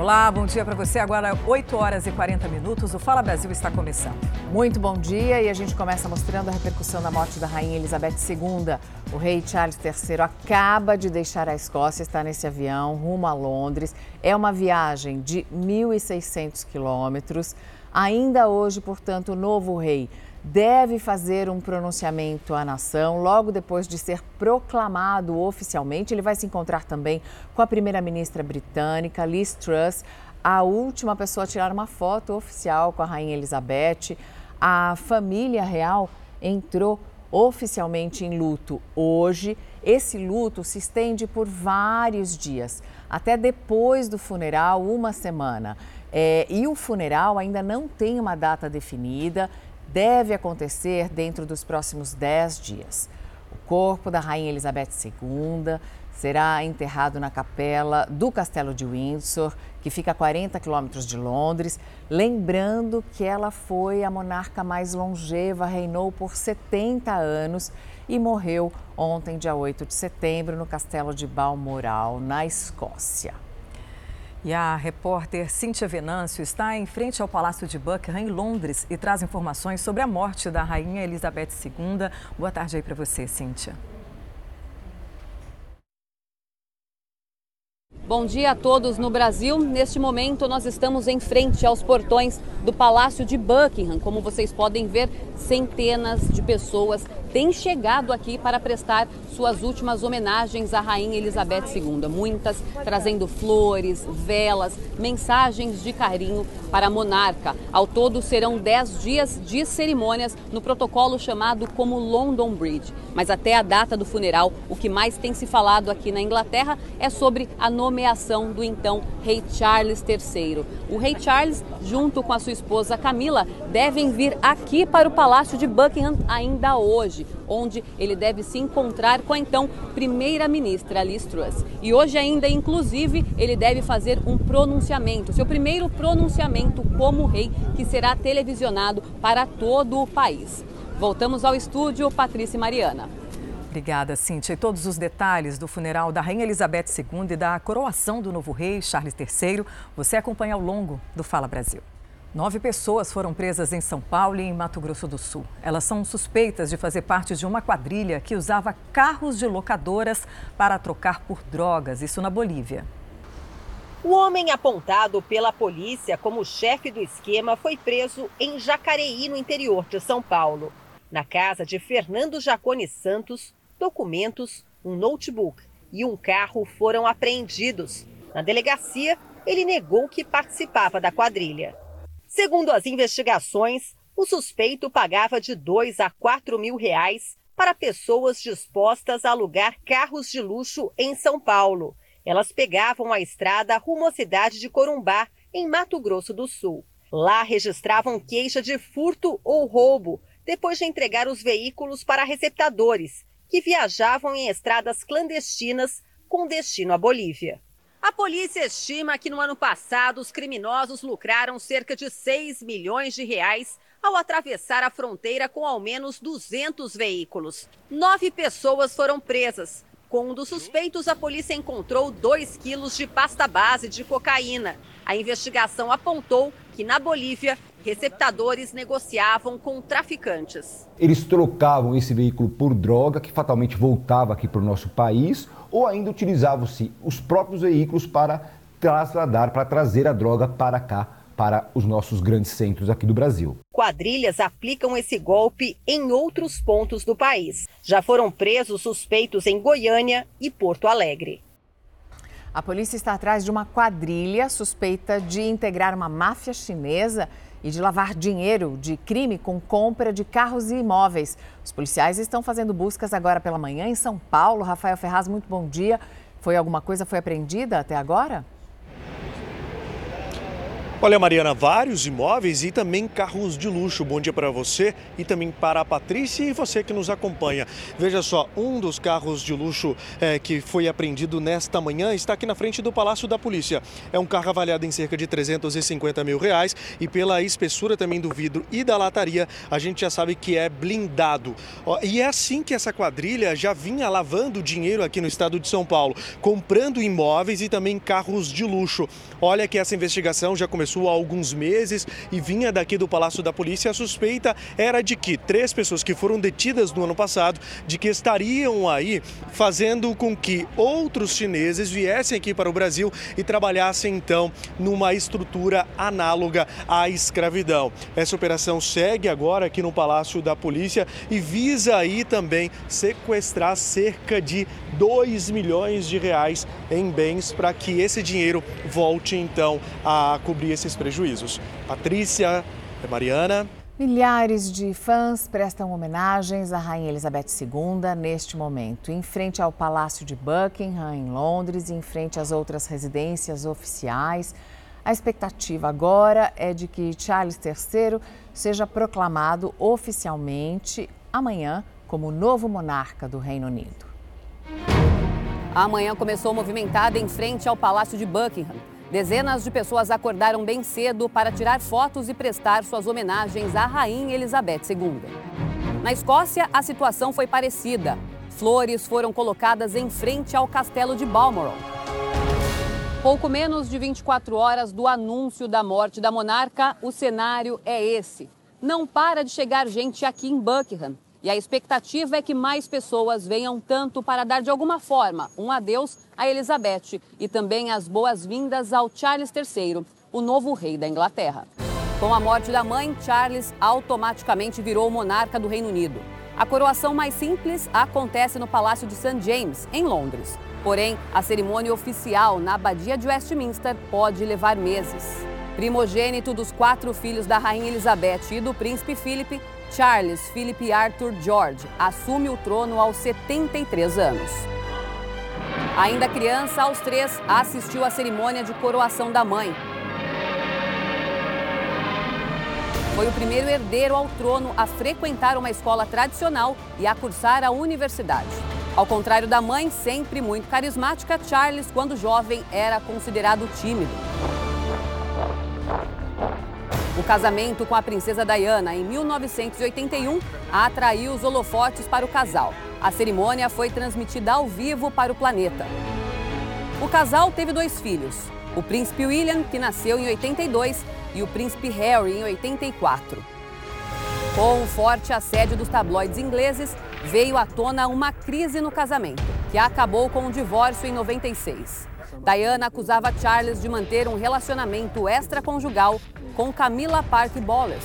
Olá, bom dia para você. Agora 8 horas e 40 minutos. O Fala Brasil está começando. Muito bom dia e a gente começa mostrando a repercussão da morte da rainha Elizabeth II. O rei Charles III acaba de deixar a Escócia, está nesse avião rumo a Londres. É uma viagem de 1.600 quilômetros. Ainda hoje, portanto, o novo rei deve fazer um pronunciamento à nação logo depois de ser proclamado oficialmente. Ele vai se encontrar também com a primeira-ministra britânica, Liz Truss, a última pessoa a tirar uma foto oficial com a rainha Elizabeth. A família real entrou oficialmente em luto hoje. Esse luto se estende por vários dias, até depois do funeral, uma semana. É, e o funeral ainda não tem uma data definida deve acontecer dentro dos próximos 10 dias. O corpo da Rainha Elizabeth II será enterrado na capela do Castelo de Windsor, que fica a 40 quilômetros de Londres. Lembrando que ela foi a monarca mais longeva, reinou por 70 anos e morreu ontem, dia 8 de setembro, no Castelo de Balmoral, na Escócia. E a repórter Cíntia Venâncio está em frente ao Palácio de Buckingham, em Londres, e traz informações sobre a morte da Rainha Elizabeth II. Boa tarde aí para você, Cíntia. Bom dia a todos no Brasil. Neste momento, nós estamos em frente aos portões do Palácio de Buckingham. Como vocês podem ver, centenas de pessoas têm chegado aqui para prestar suas últimas homenagens à Rainha Elizabeth II. Muitas trazendo flores, velas, mensagens de carinho para a monarca. Ao todo, serão 10 dias de cerimônias no protocolo chamado como London Bridge. Mas até a data do funeral, o que mais tem se falado aqui na Inglaterra é sobre a nomeação do então rei Charles III. O rei Charles, junto com a sua esposa Camila, devem vir aqui para o Palácio de Buckingham ainda hoje, onde ele deve se encontrar com a então primeira-ministra Liz Truss. E hoje ainda, inclusive, ele deve fazer um pronunciamento, seu primeiro pronunciamento como rei, que será televisionado para todo o país. Voltamos ao estúdio, Patrícia e Mariana. Obrigada, Cíntia. E todos os detalhes do funeral da Rainha Elizabeth II e da coroação do novo rei Charles III, você acompanha ao longo do Fala Brasil. Nove pessoas foram presas em São Paulo e em Mato Grosso do Sul. Elas são suspeitas de fazer parte de uma quadrilha que usava carros de locadoras para trocar por drogas, isso na Bolívia. O homem apontado pela polícia como chefe do esquema foi preso em Jacareí, no interior de São Paulo. Na casa de Fernando Jacone Santos, documentos, um notebook e um carro foram apreendidos. Na delegacia, ele negou que participava da quadrilha. Segundo as investigações, o suspeito pagava de 2 a 4 mil reais para pessoas dispostas a alugar carros de luxo em São Paulo. Elas pegavam a estrada rumo à cidade de Corumbá, em Mato Grosso do Sul. Lá registravam queixa de furto ou roubo, depois de entregar os veículos para receptadores, que viajavam em estradas clandestinas com destino à Bolívia. A polícia estima que no ano passado os criminosos lucraram cerca de 6 milhões de reais ao atravessar a fronteira com ao menos 200 veículos. Nove pessoas foram presas. Com um dos suspeitos, a polícia encontrou 2 quilos de pasta base de cocaína. A investigação apontou que na Bolívia, receptadores negociavam com traficantes. Eles trocavam esse veículo por droga que fatalmente voltava aqui para o nosso país ou ainda utilizavam-se os próprios veículos para trasladar, para trazer a droga para cá, para os nossos grandes centros aqui do Brasil. Quadrilhas aplicam esse golpe em outros pontos do país. Já foram presos suspeitos em Goiânia e Porto Alegre. A polícia está atrás de uma quadrilha suspeita de integrar uma máfia chinesa e de lavar dinheiro de crime com compra de carros e imóveis. Os policiais estão fazendo buscas agora pela manhã em São Paulo. Rafael Ferraz, muito bom dia. Foi alguma coisa foi apreendida até agora? Olha, Mariana, vários imóveis e também carros de luxo. Bom dia para você e também para a Patrícia e você que nos acompanha. Veja só, um dos carros de luxo é, que foi apreendido nesta manhã está aqui na frente do Palácio da Polícia. É um carro avaliado em cerca de 350 mil reais e pela espessura também do vidro e da lataria, a gente já sabe que é blindado. E é assim que essa quadrilha já vinha lavando dinheiro aqui no estado de São Paulo, comprando imóveis e também carros de luxo. Olha que essa investigação já começou começou há alguns meses e vinha daqui do Palácio da Polícia. A suspeita era de que três pessoas que foram detidas no ano passado, de que estariam aí fazendo com que outros chineses viessem aqui para o Brasil e trabalhassem então numa estrutura análoga à escravidão. Essa operação segue agora aqui no Palácio da Polícia e visa aí também sequestrar cerca de 2 milhões de reais em bens para que esse dinheiro volte então a cobrir esses prejuízos. Patrícia, Mariana. Milhares de fãs prestam homenagens à Rainha Elizabeth II neste momento, em frente ao Palácio de Buckingham, em Londres, e em frente às outras residências oficiais. A expectativa agora é de que Charles III seja proclamado oficialmente amanhã como novo monarca do Reino Unido. Amanhã começou movimentada em frente ao Palácio de Buckingham. Dezenas de pessoas acordaram bem cedo para tirar fotos e prestar suas homenagens à Rainha Elizabeth II. Na Escócia, a situação foi parecida. Flores foram colocadas em frente ao castelo de Balmoral. Pouco menos de 24 horas do anúncio da morte da monarca, o cenário é esse. Não para de chegar gente aqui em Buckingham. E a expectativa é que mais pessoas venham tanto para dar de alguma forma um adeus a Elizabeth e também as boas-vindas ao Charles III, o novo rei da Inglaterra. Com a morte da mãe, Charles automaticamente virou monarca do Reino Unido. A coroação mais simples acontece no Palácio de St. James, em Londres. Porém, a cerimônia oficial na Abadia de Westminster pode levar meses. Primogênito dos quatro filhos da Rainha Elizabeth e do Príncipe Philip, Charles Philip Arthur George assume o trono aos 73 anos. Ainda criança, aos três, assistiu à cerimônia de coroação da mãe. Foi o primeiro herdeiro ao trono a frequentar uma escola tradicional e a cursar a universidade. Ao contrário da mãe, sempre muito carismática, Charles, quando jovem, era considerado tímido. O casamento com a princesa Diana em 1981 atraiu os holofotes para o casal. A cerimônia foi transmitida ao vivo para o planeta. O casal teve dois filhos, o príncipe William, que nasceu em 82, e o príncipe Harry, em 84. Com o forte assédio dos tabloides ingleses, veio à tona uma crise no casamento, que acabou com o divórcio em 96. Diana acusava Charles de manter um relacionamento extraconjugal com Camila Park Bowles.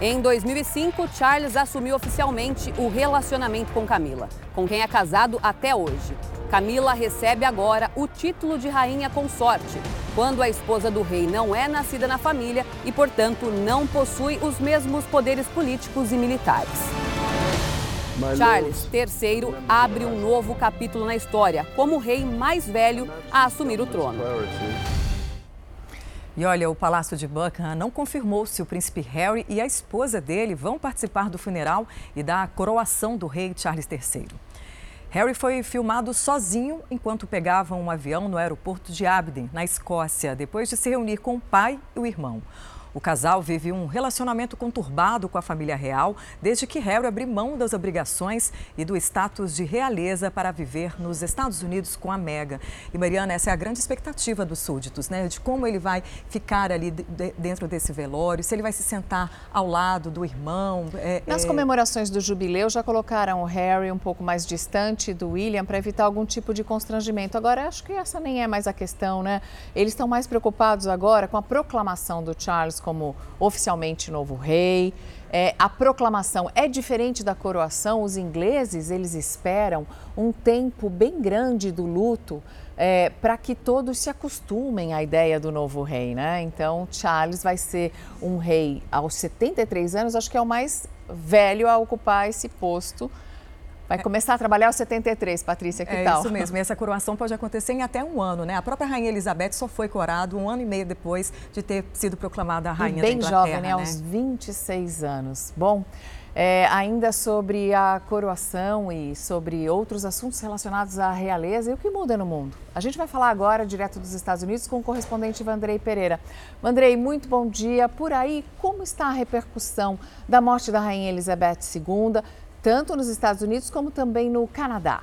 Em 2005, Charles assumiu oficialmente o relacionamento com Camila, com quem é casado até hoje. Camila recebe agora o título de rainha consorte, quando a esposa do rei não é nascida na família e, portanto, não possui os mesmos poderes políticos e militares. Charles III abre um novo capítulo na história, como o rei mais velho a assumir o trono. E olha, o Palácio de Buckingham não confirmou se o príncipe Harry e a esposa dele vão participar do funeral e da coroação do rei Charles III. Harry foi filmado sozinho enquanto pegava um avião no aeroporto de Aberdeen, na Escócia, depois de se reunir com o pai e o irmão. O casal vive um relacionamento conturbado com a família real desde que Harry abriu mão das obrigações e do status de realeza para viver nos Estados Unidos com a Mega. E Mariana, essa é a grande expectativa dos súditos, né? De como ele vai ficar ali dentro desse velório, se ele vai se sentar ao lado do irmão. É, Nas é... comemorações do jubileu já colocaram o Harry um pouco mais distante do William para evitar algum tipo de constrangimento. Agora, acho que essa nem é mais a questão, né? Eles estão mais preocupados agora com a proclamação do Charles como oficialmente novo rei. É, a proclamação é diferente da coroação. Os ingleses eles esperam um tempo bem grande do luto é, para que todos se acostumem à ideia do novo rei, né? Então Charles vai ser um rei aos 73 anos, acho que é o mais velho a ocupar esse posto Vai começar a trabalhar aos 73, Patrícia, que é tal? É isso mesmo, e essa coroação pode acontecer em até um ano, né? A própria Rainha Elizabeth só foi corada um ano e meio depois de ter sido proclamada a Rainha e bem da Inglaterra. jovem, né? né? Aos 26 anos. Bom, é, ainda sobre a coroação e sobre outros assuntos relacionados à realeza e o que muda no mundo. A gente vai falar agora, direto dos Estados Unidos, com o correspondente Vandrei Pereira. Vandrei, muito bom dia. Por aí, como está a repercussão da morte da Rainha Elizabeth II? Tanto nos Estados Unidos como também no Canadá.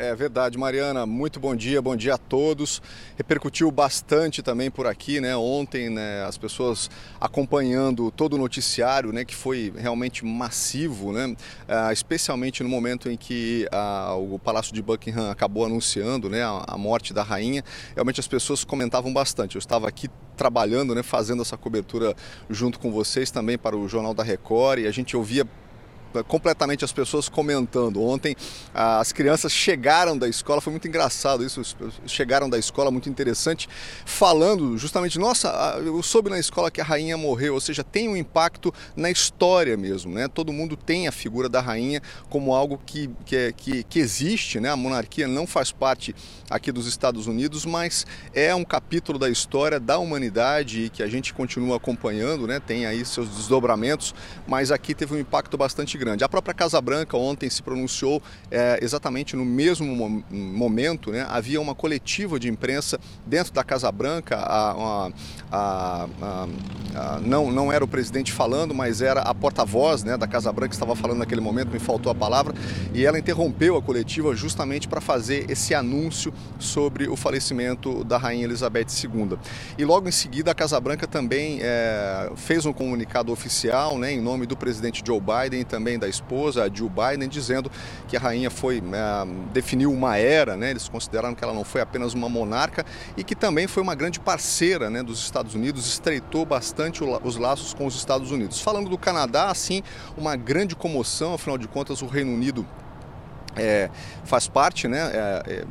É verdade, Mariana. Muito bom dia, bom dia a todos. Repercutiu bastante também por aqui, né? Ontem, né, as pessoas acompanhando todo o noticiário, né, que foi realmente massivo, né? Ah, especialmente no momento em que ah, o Palácio de Buckingham acabou anunciando, né, a, a, morte da rainha. Realmente as pessoas comentavam bastante. Eu estava aqui trabalhando, né, fazendo essa cobertura junto com vocês também para o Jornal da Record e a gente ouvia completamente as pessoas comentando. Ontem as crianças chegaram da escola, foi muito engraçado isso, chegaram da escola, muito interessante, falando justamente, nossa, eu soube na escola que a rainha morreu, ou seja, tem um impacto na história mesmo, né? Todo mundo tem a figura da rainha como algo que, que, é, que, que existe, né? A monarquia não faz parte aqui dos Estados Unidos, mas é um capítulo da história da humanidade e que a gente continua acompanhando, né? Tem aí seus desdobramentos, mas aqui teve um impacto bastante grande. A própria Casa Branca ontem se pronunciou é, exatamente no mesmo momento, né? havia uma coletiva de imprensa dentro da Casa Branca, a, a, a, não, não era o presidente falando, mas era a porta-voz né, da Casa Branca que estava falando naquele momento, me faltou a palavra, e ela interrompeu a coletiva justamente para fazer esse anúncio sobre o falecimento da Rainha Elizabeth II. E logo em seguida a Casa Branca também é, fez um comunicado oficial né, em nome do presidente Joe Biden e também da esposa, a Jill Biden, dizendo que a rainha foi é, definiu uma era, né? Eles consideraram que ela não foi apenas uma monarca e que também foi uma grande parceira, né, dos Estados Unidos, estreitou bastante os laços com os Estados Unidos. Falando do Canadá, assim, uma grande comoção, afinal de contas, o Reino Unido é, faz parte, né? É, é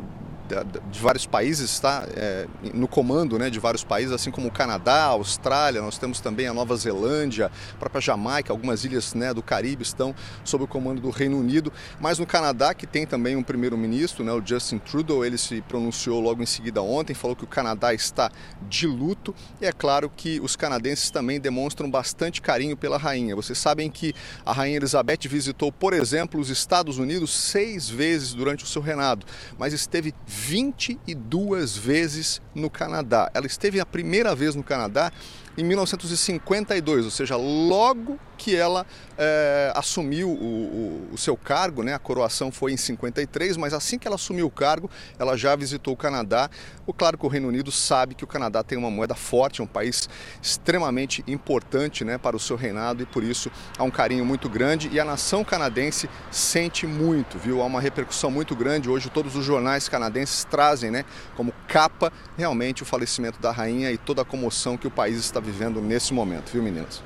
de vários países, está é, no comando né, de vários países, assim como o Canadá, a Austrália, nós temos também a Nova Zelândia, a própria Jamaica, algumas ilhas né, do Caribe estão sob o comando do Reino Unido, mas no Canadá, que tem também um primeiro-ministro, né, o Justin Trudeau, ele se pronunciou logo em seguida ontem, falou que o Canadá está de luto, e é claro que os canadenses também demonstram bastante carinho pela rainha. Vocês sabem que a rainha Elizabeth visitou, por exemplo, os Estados Unidos seis vezes durante o seu reinado, mas esteve 22 vezes no Canadá. Ela esteve a primeira vez no Canadá em 1952, ou seja, logo que ela é, assumiu o, o, o, seu cargo, né? a coroação foi em 53, mas assim que ela assumiu o cargo, ela já visitou o Canadá. O claro que o Reino Unido sabe que o Canadá tem uma moeda forte, é um país extremamente importante né, para o seu reinado e por isso há um carinho muito grande e a nação canadense sente muito, viu? Há uma repercussão muito grande. Hoje todos os jornais canadenses trazem né, como capa realmente o falecimento da rainha e toda a comoção que o país está vivendo nesse momento, viu meninas?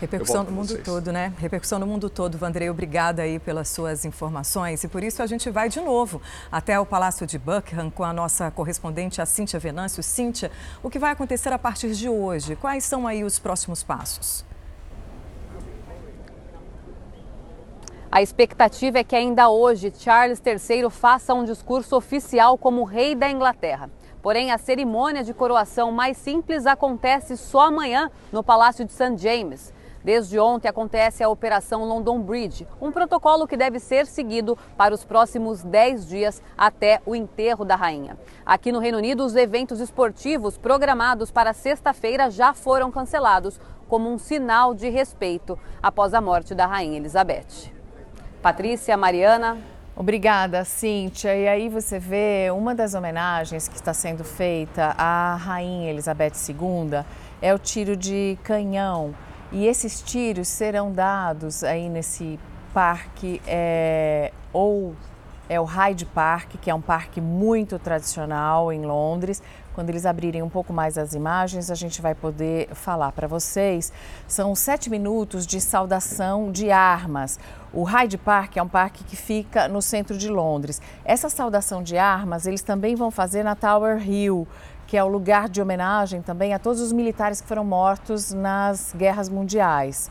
Repercussão no mundo vocês. todo, né? Repercussão no mundo todo. Vandrei, obrigada aí pelas suas informações. E por isso a gente vai de novo até o Palácio de Buckingham com a nossa correspondente, a Cíntia Venâncio. Cíntia, o que vai acontecer a partir de hoje? Quais são aí os próximos passos? A expectativa é que ainda hoje Charles III faça um discurso oficial como rei da Inglaterra. Porém, a cerimônia de coroação mais simples acontece só amanhã no Palácio de St. James. Desde ontem acontece a Operação London Bridge, um protocolo que deve ser seguido para os próximos 10 dias até o enterro da rainha. Aqui no Reino Unido, os eventos esportivos programados para sexta-feira já foram cancelados, como um sinal de respeito após a morte da rainha Elizabeth. Patrícia, Mariana. Obrigada, Cíntia. E aí você vê uma das homenagens que está sendo feita à rainha Elizabeth II é o tiro de canhão e esses tiros serão dados aí nesse parque, é, ou é o Hyde Park, que é um parque muito tradicional em Londres. Quando eles abrirem um pouco mais as imagens, a gente vai poder falar para vocês. São sete minutos de saudação de armas. O Hyde Park é um parque que fica no centro de Londres. Essa saudação de armas eles também vão fazer na Tower Hill, que é o lugar de homenagem também a todos os militares que foram mortos nas guerras mundiais.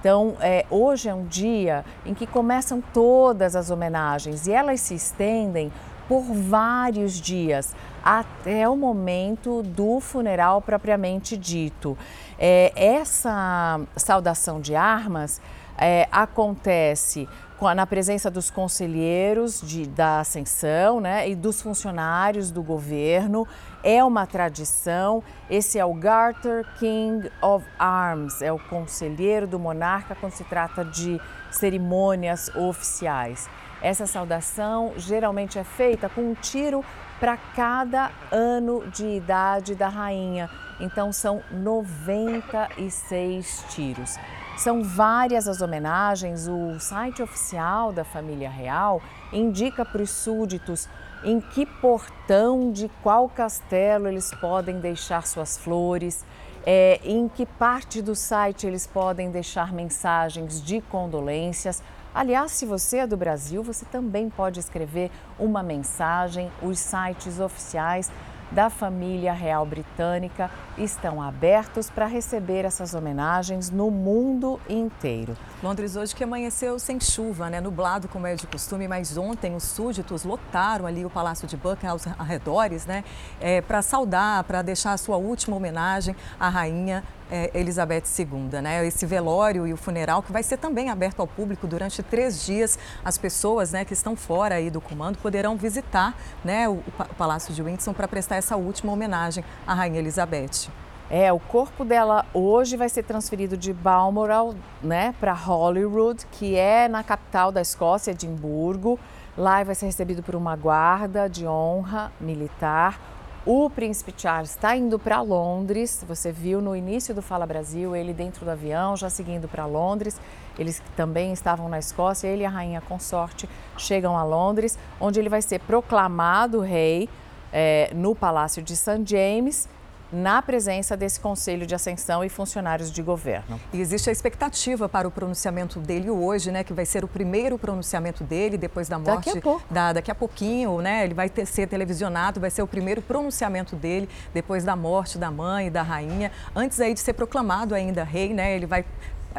Então, é, hoje é um dia em que começam todas as homenagens e elas se estendem por vários dias até o momento do funeral propriamente dito. É, essa saudação de armas é, acontece na presença dos conselheiros de, da Ascensão né, e dos funcionários do governo. É uma tradição. Esse é o Garter King of Arms, é o conselheiro do monarca quando se trata de cerimônias oficiais. Essa saudação geralmente é feita com um tiro para cada ano de idade da rainha. Então são 96 tiros. São várias as homenagens. O site oficial da família real indica para os súditos em que portão de qual castelo eles podem deixar suas flores, é, em que parte do site eles podem deixar mensagens de condolências. Aliás, se você é do Brasil, você também pode escrever uma mensagem. Os sites oficiais da família real britânica estão abertos para receber essas homenagens no mundo inteiro. Londres hoje que amanheceu sem chuva, né? nublado como é de costume, mas ontem os súditos lotaram ali o Palácio de Buckingham aos arredores, né? É, para saudar, para deixar a sua última homenagem à rainha é, Elizabeth II, né? Esse velório e o funeral que vai ser também aberto ao público durante três dias. As pessoas, né, que estão fora aí do comando poderão visitar, né, o, o Palácio de Windsor para prestar essa última homenagem à rainha Elizabeth. É, o corpo dela hoje vai ser transferido de Balmoral, né, para Holyrood, que é na capital da Escócia, Edimburgo. Lá vai ser recebido por uma guarda de honra militar. O príncipe Charles está indo para Londres. Você viu no início do Fala Brasil ele dentro do avião, já seguindo para Londres. Eles também estavam na Escócia. Ele e a rainha consorte chegam a Londres, onde ele vai ser proclamado rei é, no Palácio de St. James na presença desse Conselho de Ascensão e funcionários de governo. E existe a expectativa para o pronunciamento dele hoje, né, que vai ser o primeiro pronunciamento dele depois da morte. Daqui a pouco. Da, daqui a pouquinho, né, ele vai ter, ser televisionado, vai ser o primeiro pronunciamento dele depois da morte da mãe e da rainha. Antes aí de ser proclamado ainda rei, né, ele vai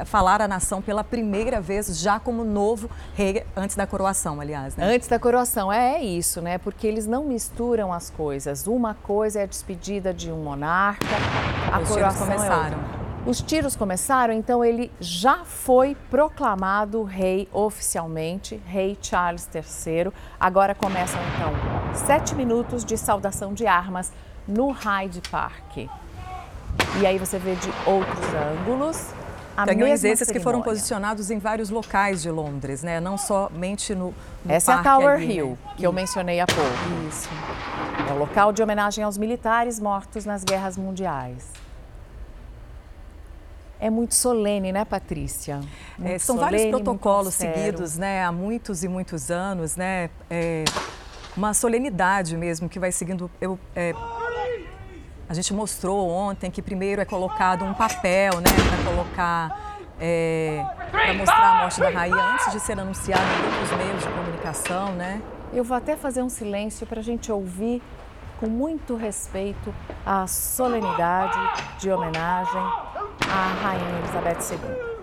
falar a nação pela primeira vez, já como novo rei, antes da coroação, aliás. Né? Antes da coroação, é, é isso, né? Porque eles não misturam as coisas. Uma coisa é a despedida de um monarca, a Os coroação é começaram. É os tiros começaram, então ele já foi proclamado rei oficialmente, rei Charles III. Agora começam então sete minutos de saudação de armas no Hyde Park. E aí você vê de outros ângulos a Canhões esses cerimônia. que foram posicionados em vários locais de Londres, né? Não somente no, no Essa é a Tower ali, Hill, né? que eu mencionei há pouco. Isso. É o local de homenagem aos militares mortos nas guerras mundiais. É muito solene, né, Patrícia? É, são solene, vários protocolos seguidos, né, há muitos e muitos anos, né? É uma solenidade mesmo que vai seguindo. Eu, é, a gente mostrou ontem que primeiro é colocado um papel, né, para colocar, é, para mostrar a morte da rainha antes de ser anunciado em outros meios de comunicação, né? Eu vou até fazer um silêncio para a gente ouvir com muito respeito a solenidade de homenagem à rainha Elizabeth II.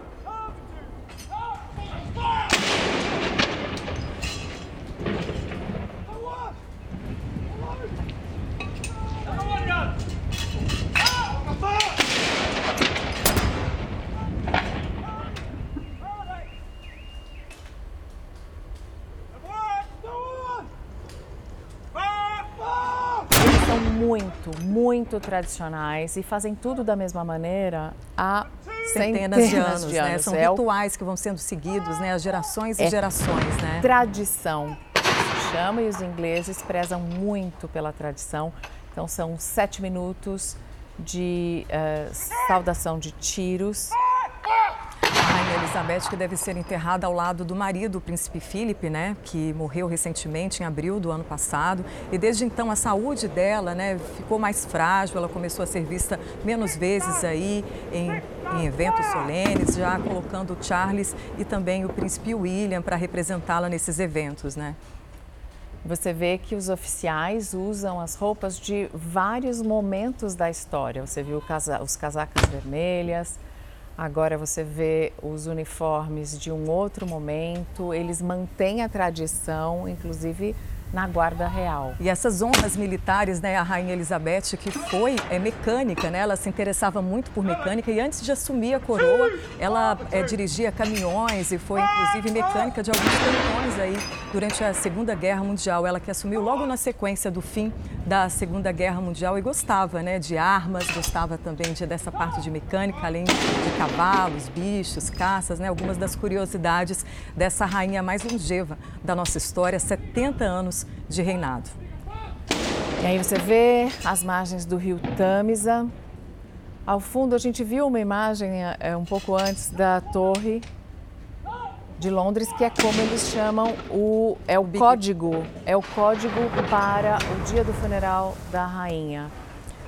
Muito, tradicionais e fazem tudo da mesma maneira há centenas, centenas de anos. De né? anos. Né? São é rituais que vão sendo seguidos, né? As gerações e é gerações, né? Tradição se chama e os ingleses prezam muito pela tradição. Então são sete minutos de uh, saudação de tiros Elizabeth, que deve ser enterrada ao lado do marido, o príncipe Philip, né, que morreu recentemente em abril do ano passado. E desde então a saúde dela, né, ficou mais frágil. Ela começou a ser vista menos vezes aí em, em eventos solenes, já colocando o Charles e também o príncipe William para representá-la nesses eventos, né? Você vê que os oficiais usam as roupas de vários momentos da história. Você viu os casacas vermelhas, Agora você vê os uniformes de um outro momento, eles mantêm a tradição, inclusive na Guarda Real. E essas honras militares, né, a Rainha Elizabeth, que foi é, mecânica, né, ela se interessava muito por mecânica e antes de assumir a coroa, ela é, dirigia caminhões e foi inclusive mecânica de alguns caminhões aí durante a Segunda Guerra Mundial. Ela que assumiu logo na sequência do fim da Segunda Guerra Mundial e gostava, né, de armas, gostava também de, dessa parte de mecânica, além de cavalos, bichos, caças, né, algumas das curiosidades dessa rainha mais longeva da nossa história, 70 anos de reinado. E aí você vê as margens do rio Tâmisa. Ao fundo a gente viu uma imagem é, um pouco antes da torre de Londres, que é como eles chamam o é o código, é o código para o dia do funeral da rainha.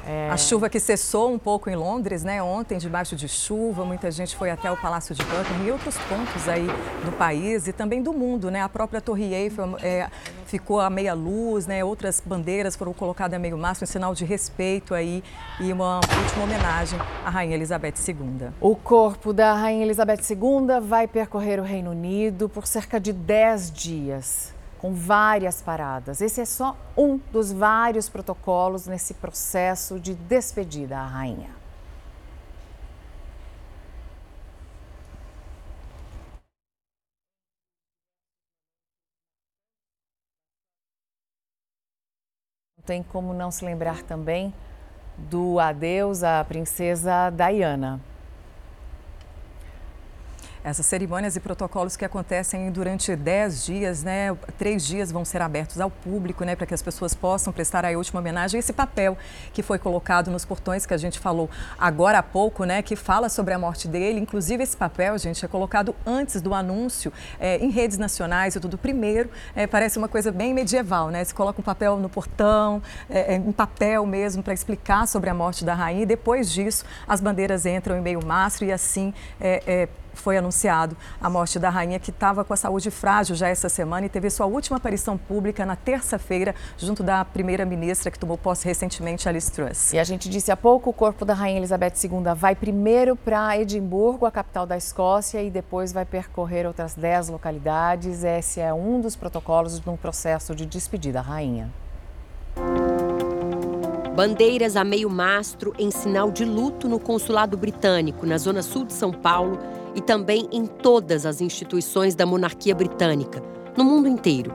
É... A chuva que cessou um pouco em Londres, né? Ontem, debaixo de chuva, muita gente foi até o Palácio de Buckingham e outros pontos aí do país e também do mundo, né? A própria Torre Eiffel é, ficou a meia luz, né? Outras bandeiras foram colocadas a meio mastro, em sinal de respeito aí e uma última homenagem à Rainha Elizabeth II. O corpo da Rainha Elizabeth II vai percorrer o Reino Unido por cerca de 10 dias com várias paradas. Esse é só um dos vários protocolos nesse processo de despedida à rainha. Não tem como não se lembrar também do adeus à princesa Diana. Essas cerimônias e protocolos que acontecem durante 10 dias, né? Três dias vão ser abertos ao público, né? Para que as pessoas possam prestar a última homenagem. Esse papel que foi colocado nos portões que a gente falou agora há pouco, né? Que fala sobre a morte dele. Inclusive, esse papel, gente, é colocado antes do anúncio é, em redes nacionais e tudo. Primeiro, é, parece uma coisa bem medieval, né? Se coloca um papel no portão, é, em papel mesmo, para explicar sobre a morte da rainha. E depois disso, as bandeiras entram em meio mastro e assim foi anunciado a morte da rainha, que estava com a saúde frágil já essa semana e teve sua última aparição pública na terça-feira, junto da primeira-ministra que tomou posse recentemente, Alice Truss. E a gente disse há pouco, o corpo da rainha Elizabeth II vai primeiro para Edimburgo, a capital da Escócia, e depois vai percorrer outras 10 localidades. Esse é um dos protocolos de um processo de despedida à rainha. Bandeiras a meio mastro em sinal de luto no consulado britânico, na zona sul de São Paulo, e também em todas as instituições da monarquia britânica, no mundo inteiro.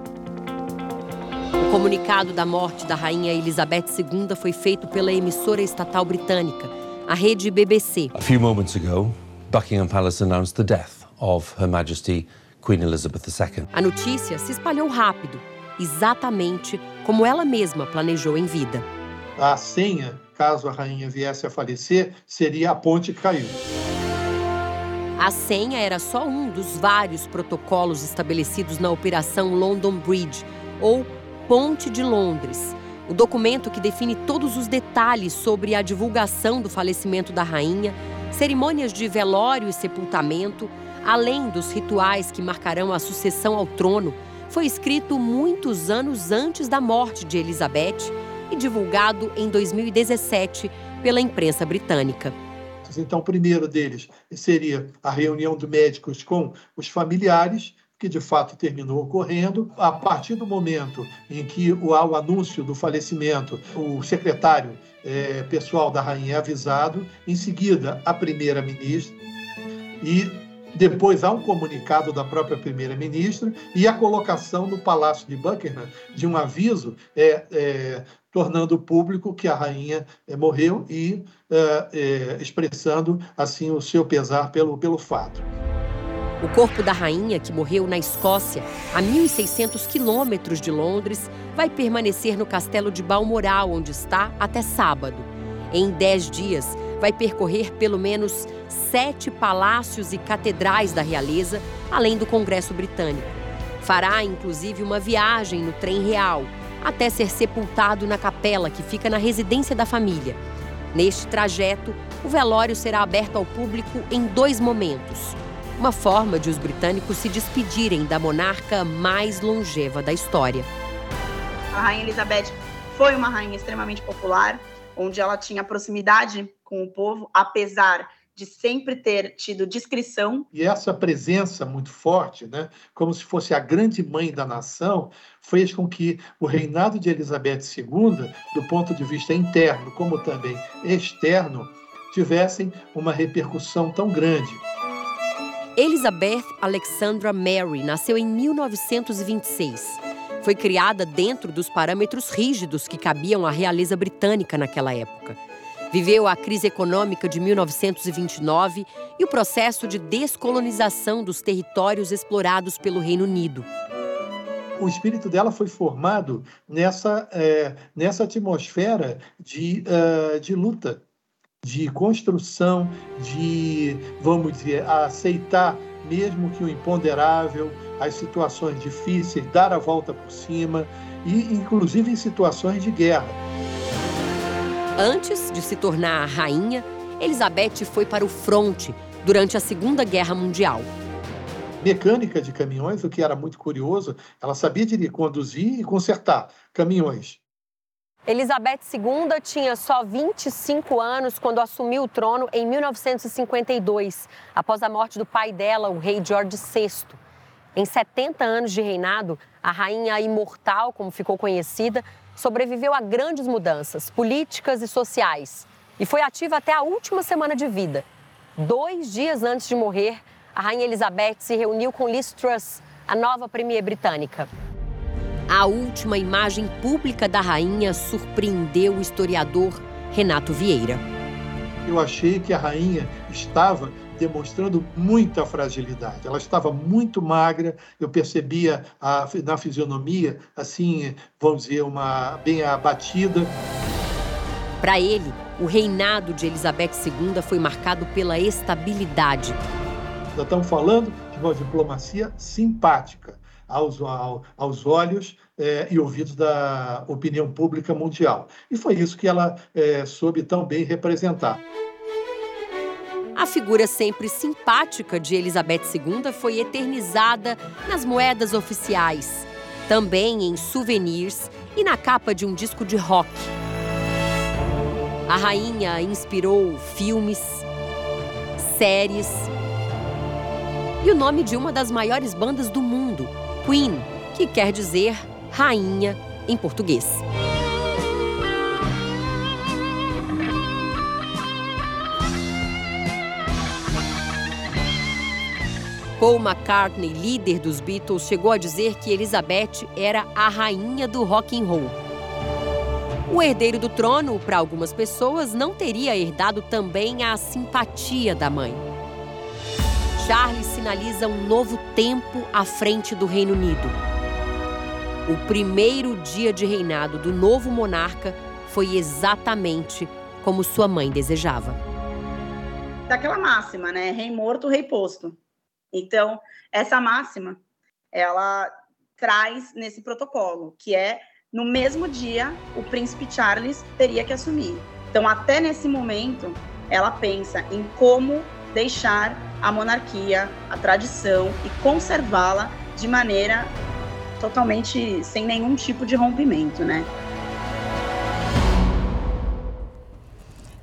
O comunicado da morte da rainha Elizabeth II foi feito pela emissora estatal britânica, a rede BBC. A few moments ago, Buckingham Palace announced the death of Her Majesty Queen Elizabeth II. A notícia se espalhou rápido, exatamente como ela mesma planejou em vida. A senha, caso a rainha viesse a falecer, seria a ponte que caiu. A senha era só um dos vários protocolos estabelecidos na Operação London Bridge, ou Ponte de Londres, o documento que define todos os detalhes sobre a divulgação do falecimento da rainha, cerimônias de velório e sepultamento, além dos rituais que marcarão a sucessão ao trono, foi escrito muitos anos antes da morte de Elizabeth e divulgado em 2017 pela imprensa britânica. Então, o primeiro deles seria a reunião de médicos com os familiares, que de fato terminou ocorrendo. A partir do momento em que o, o anúncio do falecimento, o secretário é, pessoal da rainha é avisado, em seguida a primeira-ministra e depois há um comunicado da própria primeira-ministra e a colocação no Palácio de Buckingham de um aviso é, é, tornando público que a rainha é, morreu e é, expressando assim o seu pesar pelo, pelo fato. O corpo da rainha, que morreu na Escócia, a 1.600 quilômetros de Londres, vai permanecer no castelo de Balmoral, onde está, até sábado. Em dez dias, vai percorrer pelo menos sete palácios e catedrais da realeza, além do Congresso Britânico. Fará, inclusive, uma viagem no trem real, até ser sepultado na capela que fica na residência da família. Neste trajeto, o velório será aberto ao público em dois momentos. Uma forma de os britânicos se despedirem da monarca mais longeva da história. A Rainha Elizabeth foi uma rainha extremamente popular, onde ela tinha proximidade com o povo, apesar de sempre ter tido discrição. E essa presença muito forte, né, como se fosse a grande mãe da nação, fez com que o reinado de Elizabeth II, do ponto de vista interno como também externo, tivessem uma repercussão tão grande. Elizabeth Alexandra Mary nasceu em 1926. Foi criada dentro dos parâmetros rígidos que cabiam à realeza britânica naquela época. Viveu a crise econômica de 1929 e o processo de descolonização dos territórios explorados pelo Reino Unido. O espírito dela foi formado nessa, é, nessa atmosfera de, uh, de luta, de construção, de, vamos dizer, aceitar mesmo que o imponderável, as situações difíceis, dar a volta por cima, e inclusive em situações de guerra. Antes de se tornar a rainha, Elizabeth foi para o fronte durante a Segunda Guerra Mundial. Mecânica de caminhões, o que era muito curioso, ela sabia de conduzir e consertar caminhões. Elizabeth II tinha só 25 anos quando assumiu o trono em 1952, após a morte do pai dela, o rei George VI. Em 70 anos de reinado, a rainha imortal, como ficou conhecida, sobreviveu a grandes mudanças políticas e sociais e foi ativa até a última semana de vida. Dois dias antes de morrer, a rainha Elizabeth se reuniu com Liz Truss, a nova premier britânica. A última imagem pública da rainha surpreendeu o historiador Renato Vieira. Eu achei que a rainha estava demonstrando muita fragilidade. Ela estava muito magra, eu percebia a, na fisionomia, assim, vamos dizer, uma bem abatida. Para ele, o reinado de Elizabeth II foi marcado pela estabilidade. Nós estamos falando de uma diplomacia simpática aos, aos olhos é, e ouvidos da opinião pública mundial. E foi isso que ela é, soube tão bem representar. A figura sempre simpática de Elizabeth II foi eternizada nas moedas oficiais, também em souvenirs e na capa de um disco de rock. A rainha inspirou filmes, séries e o nome de uma das maiores bandas do mundo, Queen, que quer dizer rainha em português. Paul McCartney, líder dos Beatles, chegou a dizer que Elizabeth era a rainha do rock and roll. O herdeiro do trono, para algumas pessoas, não teria herdado também a simpatia da mãe. Charles sinaliza um novo tempo à frente do Reino Unido. O primeiro dia de reinado do novo monarca foi exatamente como sua mãe desejava. Daquela máxima, né? Rei morto, rei posto. Então, essa máxima, ela traz nesse protocolo, que é no mesmo dia o príncipe Charles teria que assumir. Então, até nesse momento, ela pensa em como deixar a monarquia, a tradição e conservá-la de maneira totalmente sem nenhum tipo de rompimento, né?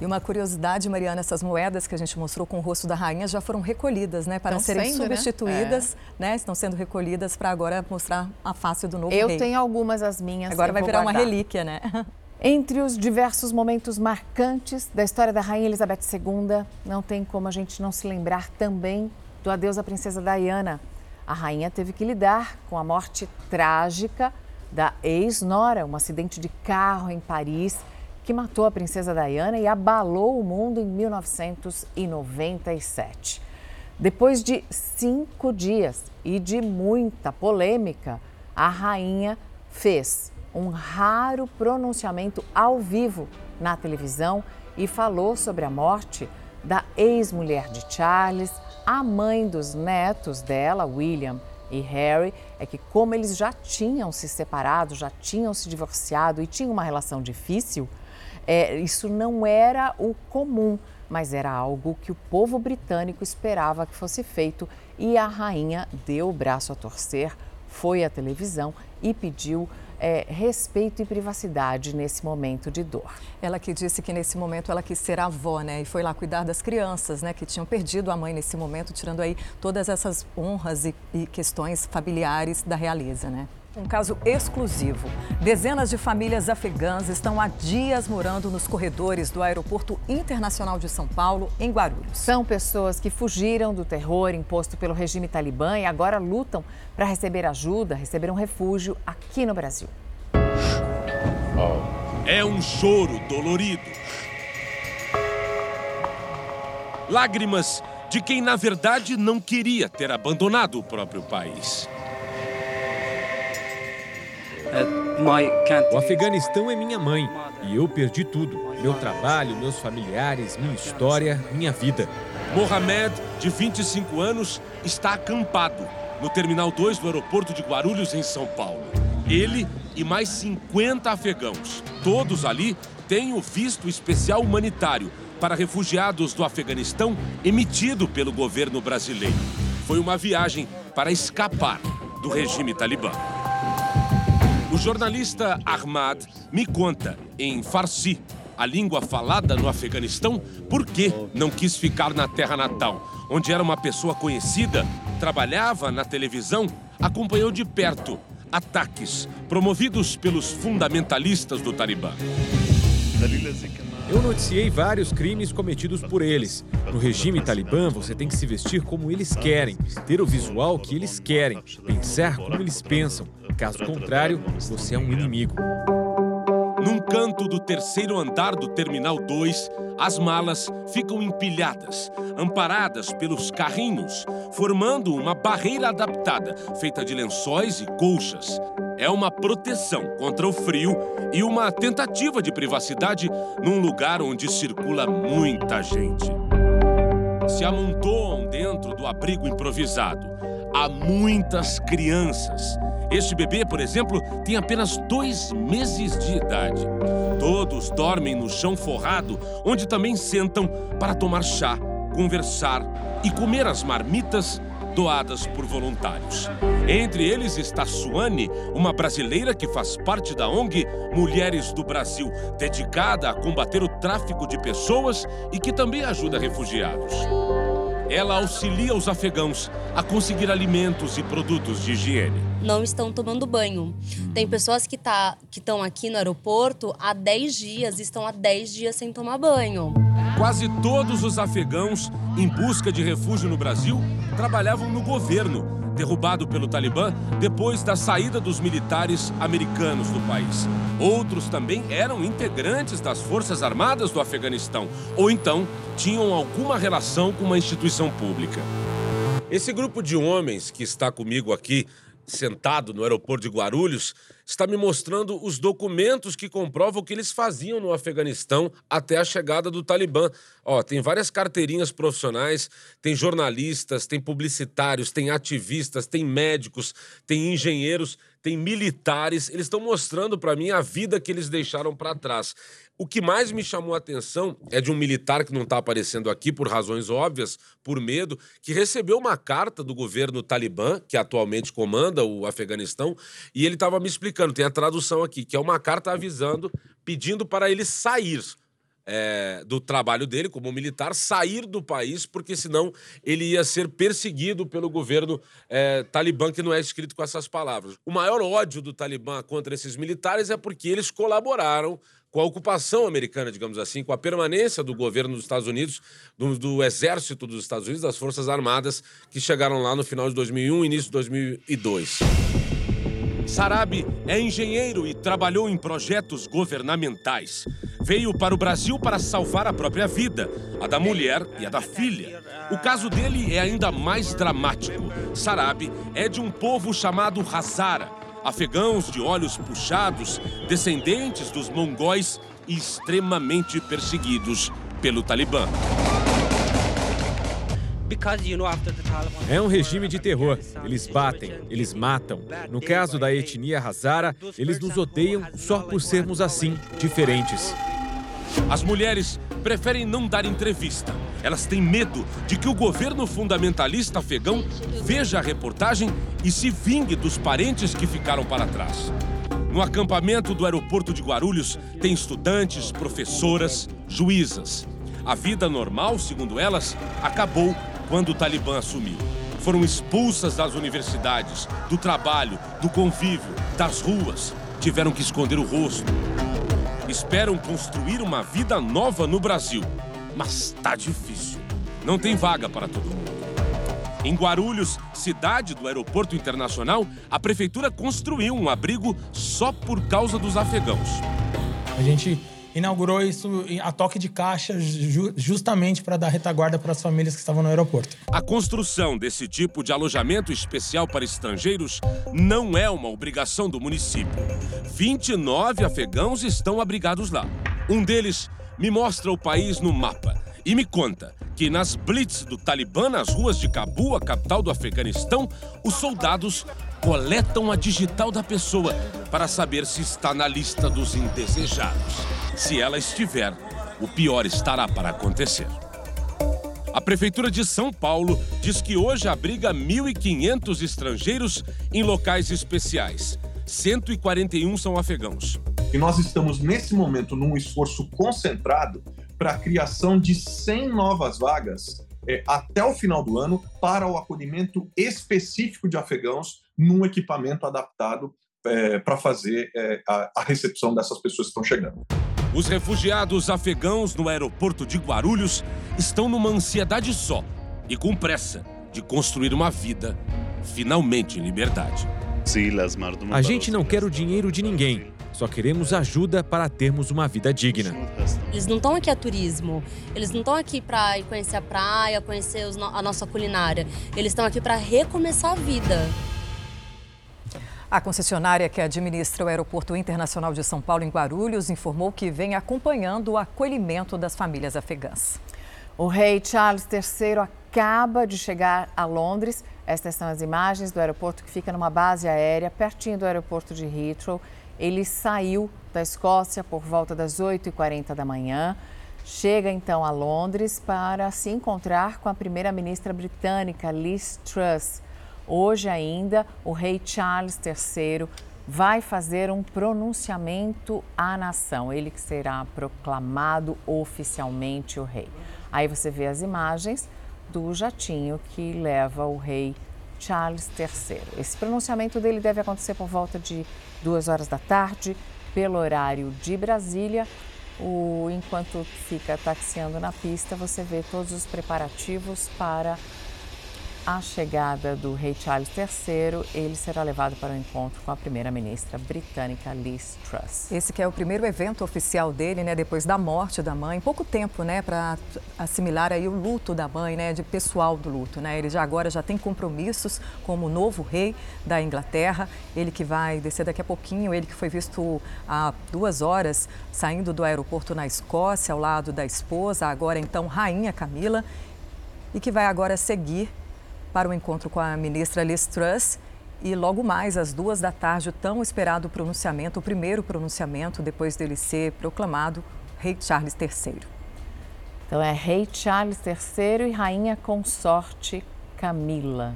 E uma curiosidade, Mariana, essas moedas que a gente mostrou com o rosto da rainha já foram recolhidas, né? Para Estão serem sendo, né? substituídas, né? É. né? Estão sendo recolhidas para agora mostrar a face do novo eu rei. Eu tenho algumas as minhas. Agora vai virar guardar. uma relíquia, né? Entre os diversos momentos marcantes da história da Rainha Elizabeth II, não tem como a gente não se lembrar também do adeus à princesa Diana. A rainha teve que lidar com a morte trágica da ex-nora, um acidente de carro em Paris que matou a princesa Diana e abalou o mundo em 1997. Depois de cinco dias e de muita polêmica, a rainha fez um raro pronunciamento ao vivo na televisão e falou sobre a morte da ex-mulher de Charles, a mãe dos netos dela, William e Harry, é que como eles já tinham se separado, já tinham se divorciado e tinham uma relação difícil, é, isso não era o comum, mas era algo que o povo britânico esperava que fosse feito e a rainha deu o braço a torcer, foi à televisão e pediu é respeito e privacidade nesse momento de dor. Ela que disse que nesse momento ela quis ser avó, né? E foi lá cuidar das crianças, né? Que tinham perdido a mãe nesse momento, tirando aí todas essas honras e, e questões familiares da realeza, né? Um caso exclusivo. Dezenas de famílias afegãs estão há dias morando nos corredores do Aeroporto Internacional de São Paulo, em Guarulhos. São pessoas que fugiram do terror imposto pelo regime talibã e agora lutam para receber ajuda, receber um refúgio aqui no Brasil. É um choro dolorido. Lágrimas de quem, na verdade, não queria ter abandonado o próprio país. O Afeganistão é minha mãe e eu perdi tudo: meu trabalho, meus familiares, minha história, minha vida. Mohamed, de 25 anos, está acampado no Terminal 2 do aeroporto de Guarulhos, em São Paulo. Ele e mais 50 afegãos. Todos ali têm o visto especial humanitário para refugiados do Afeganistão emitido pelo governo brasileiro. Foi uma viagem para escapar do regime talibã. O jornalista Ahmad me conta, em Farsi, a língua falada no Afeganistão, por que não quis ficar na terra natal, onde era uma pessoa conhecida, trabalhava na televisão, acompanhou de perto ataques promovidos pelos fundamentalistas do Talibã. Eu noticiei vários crimes cometidos por eles. No regime talibã, você tem que se vestir como eles querem, ter o visual que eles querem, pensar como eles pensam. Caso contrário, você é um inimigo. Num canto do terceiro andar do Terminal 2, as malas ficam empilhadas, amparadas pelos carrinhos, formando uma barreira adaptada, feita de lençóis e colchas. É uma proteção contra o frio e uma tentativa de privacidade num lugar onde circula muita gente. Se amontoam dentro do abrigo improvisado. Há muitas crianças este bebê, por exemplo, tem apenas dois meses de idade. Todos dormem no chão forrado, onde também sentam para tomar chá, conversar e comer as marmitas doadas por voluntários. Entre eles está Suane, uma brasileira que faz parte da ONG Mulheres do Brasil, dedicada a combater o tráfico de pessoas e que também ajuda refugiados. Ela auxilia os afegãos a conseguir alimentos e produtos de higiene. Não estão tomando banho. Tem pessoas que tá, estão aqui no aeroporto há 10 dias, estão há 10 dias sem tomar banho. Quase todos os afegãos em busca de refúgio no Brasil trabalhavam no governo derrubado pelo Talibã depois da saída dos militares americanos do país. Outros também eram integrantes das Forças Armadas do Afeganistão ou então tinham alguma relação com uma instituição pública. Esse grupo de homens que está comigo aqui sentado no aeroporto de Guarulhos, está me mostrando os documentos que comprovam o que eles faziam no Afeganistão até a chegada do Talibã. Ó, tem várias carteirinhas profissionais, tem jornalistas, tem publicitários, tem ativistas, tem médicos, tem engenheiros, tem militares. Eles estão mostrando para mim a vida que eles deixaram para trás. O que mais me chamou a atenção é de um militar que não está aparecendo aqui por razões óbvias, por medo, que recebeu uma carta do governo talibã, que atualmente comanda o Afeganistão, e ele estava me explicando, tem a tradução aqui, que é uma carta avisando, pedindo para ele sair. É, do trabalho dele como militar, sair do país, porque senão ele ia ser perseguido pelo governo é, talibã, que não é escrito com essas palavras. O maior ódio do talibã contra esses militares é porque eles colaboraram com a ocupação americana, digamos assim, com a permanência do governo dos Estados Unidos, do, do, exército dos Estados Unidos, das Forças Armadas, que chegaram lá no final de 2001 início de 2002. Sarabi é engenheiro e trabalhou em projetos governamentais. Veio para o Brasil para salvar a própria vida, a da mulher e a da filha. O caso dele é ainda mais dramático. Sarabi é de um povo chamado Hazara, afegãos de olhos puxados, descendentes dos mongóis e extremamente perseguidos pelo Talibã. É um regime de terror. Eles batem, eles matam. No caso da etnia Hazara, eles nos odeiam só por sermos assim, diferentes. As mulheres preferem não dar entrevista. Elas têm medo de que o governo fundamentalista afegão veja a reportagem e se vingue dos parentes que ficaram para trás. No acampamento do aeroporto de Guarulhos tem estudantes, professoras, juízas. A vida normal, segundo elas, acabou quando o Talibã assumiu. Foram expulsas das universidades, do trabalho, do convívio, das ruas. Tiveram que esconder o rosto. Esperam construir uma vida nova no Brasil. Mas tá difícil. Não tem vaga para todo mundo. Em Guarulhos, cidade do aeroporto internacional, a prefeitura construiu um abrigo só por causa dos afegãos. A gente inaugurou isso a toque de caixa justamente para dar retaguarda para as famílias que estavam no aeroporto. A construção desse tipo de alojamento especial para estrangeiros não é uma obrigação do município. 29 afegãos estão abrigados lá. Um deles me mostra o país no mapa e me conta que nas blitz do Talibã nas ruas de Cabul, a capital do Afeganistão, os soldados coletam a digital da pessoa para saber se está na lista dos indesejados. Se ela estiver, o pior estará para acontecer. A Prefeitura de São Paulo diz que hoje abriga 1.500 estrangeiros em locais especiais. 141 são afegãos. E nós estamos, nesse momento, num esforço concentrado para a criação de 100 novas vagas é, até o final do ano para o acolhimento específico de afegãos num equipamento adaptado é, para fazer é, a, a recepção dessas pessoas que estão chegando. Os refugiados afegãos no aeroporto de Guarulhos estão numa ansiedade só e com pressa de construir uma vida finalmente em liberdade. A gente não quer o dinheiro de ninguém. Só queremos ajuda para termos uma vida digna. Eles não estão aqui a turismo. Eles não estão aqui para conhecer a praia, conhecer a nossa culinária. Eles estão aqui para recomeçar a vida. A concessionária que administra o Aeroporto Internacional de São Paulo, em Guarulhos, informou que vem acompanhando o acolhimento das famílias afegãs. O rei Charles III acaba de chegar a Londres. Estas são as imagens do aeroporto que fica numa base aérea pertinho do aeroporto de Heathrow. Ele saiu da Escócia por volta das 8h40 da manhã. Chega então a Londres para se encontrar com a primeira-ministra britânica Liz Truss. Hoje ainda, o rei Charles III vai fazer um pronunciamento à nação, ele que será proclamado oficialmente o rei. Aí você vê as imagens do jatinho que leva o rei Charles III. Esse pronunciamento dele deve acontecer por volta de duas horas da tarde, pelo horário de Brasília. O, enquanto fica taxiando na pista, você vê todos os preparativos para a chegada do rei Charles III, ele será levado para o um encontro com a primeira-ministra britânica Liz Truss. Esse que é o primeiro evento oficial dele, né, depois da morte da mãe. Pouco tempo, né, para assimilar aí o luto da mãe, né, de pessoal do luto, né? Ele já agora já tem compromissos como novo rei da Inglaterra. Ele que vai descer daqui a pouquinho, ele que foi visto há duas horas saindo do aeroporto na Escócia ao lado da esposa, agora então rainha Camila, e que vai agora seguir para o encontro com a ministra Liz Truss. E logo mais, às duas da tarde, o tão esperado pronunciamento, o primeiro pronunciamento depois dele ser proclamado Rei Charles III. Então é Rei Charles III e Rainha Consorte Camila.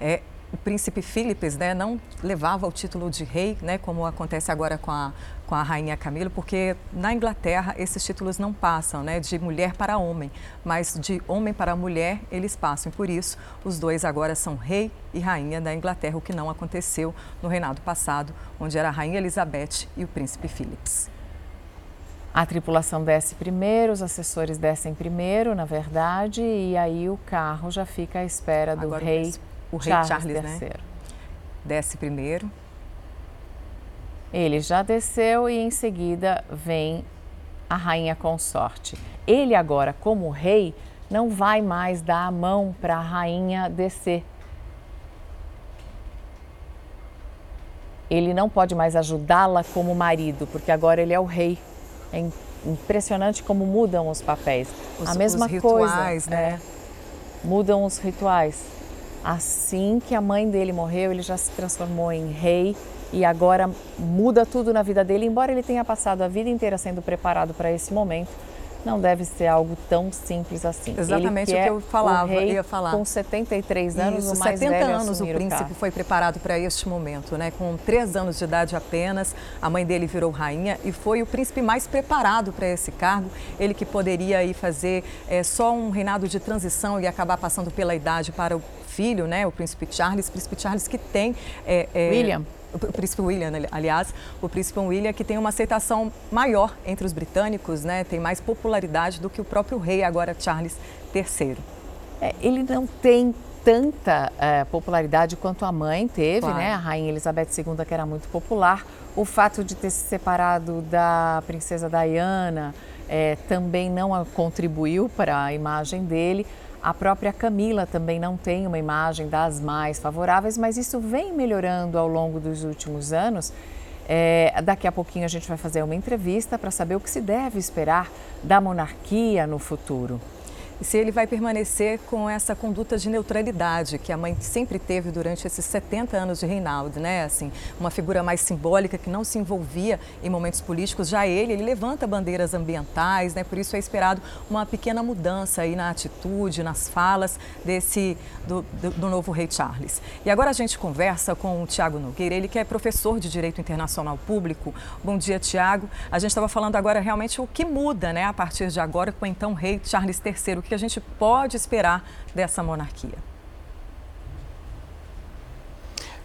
É, o príncipe Philips né, não levava o título de rei, né, como acontece agora com a, com a rainha Camila, porque na Inglaterra esses títulos não passam, né, de mulher para homem, mas de homem para mulher eles passam. E por isso, os dois agora são rei e rainha da Inglaterra, o que não aconteceu no reinado passado, onde era a rainha Elizabeth e o príncipe Philips. A tripulação desce primeiro, os assessores descem primeiro, na verdade, e aí o carro já fica à espera do agora rei o rei Charles, Charles né? Desce primeiro. Ele já desceu e em seguida vem a rainha consorte. Ele agora, como rei, não vai mais dar a mão para a rainha descer. Ele não pode mais ajudá-la como marido, porque agora ele é o rei. É impressionante como mudam os papéis. Os, a mesma os rituais, coisa, né? É, mudam os rituais. Assim que a mãe dele morreu, ele já se transformou em rei e agora muda tudo na vida dele. Embora ele tenha passado a vida inteira sendo preparado para esse momento, não deve ser algo tão simples assim. Exatamente o que é eu falava, rei ia falar. Com 73 anos, Isso, o mais 70 velho anos o príncipe o foi preparado para este momento, né? Com três anos de idade apenas, a mãe dele virou rainha e foi o príncipe mais preparado para esse cargo. Ele que poderia aí fazer é, só um reinado de transição e acabar passando pela idade para o filho, né? O príncipe Charles, príncipe Charles que tem é, é, William o príncipe William, aliás, o príncipe William que tem uma aceitação maior entre os britânicos, né? Tem mais popularidade do que o próprio rei agora Charles III. É, ele não tem tanta é, popularidade quanto a mãe teve, claro. né? A rainha Elizabeth II que era muito popular. O fato de ter se separado da princesa Diana é, também não contribuiu para a imagem dele. A própria Camila também não tem uma imagem das mais favoráveis, mas isso vem melhorando ao longo dos últimos anos. É, daqui a pouquinho a gente vai fazer uma entrevista para saber o que se deve esperar da monarquia no futuro e se ele vai permanecer com essa conduta de neutralidade que a mãe sempre teve durante esses 70 anos de reinado, né? Assim, uma figura mais simbólica que não se envolvia em momentos políticos. Já ele, ele levanta bandeiras ambientais, né? Por isso é esperado uma pequena mudança aí na atitude, nas falas desse do, do, do novo rei Charles. E agora a gente conversa com o Tiago Nogueira, ele que é professor de Direito Internacional Público. Bom dia, Tiago. A gente estava falando agora realmente o que muda, né? A partir de agora com então rei Charles III que a gente pode esperar dessa monarquia?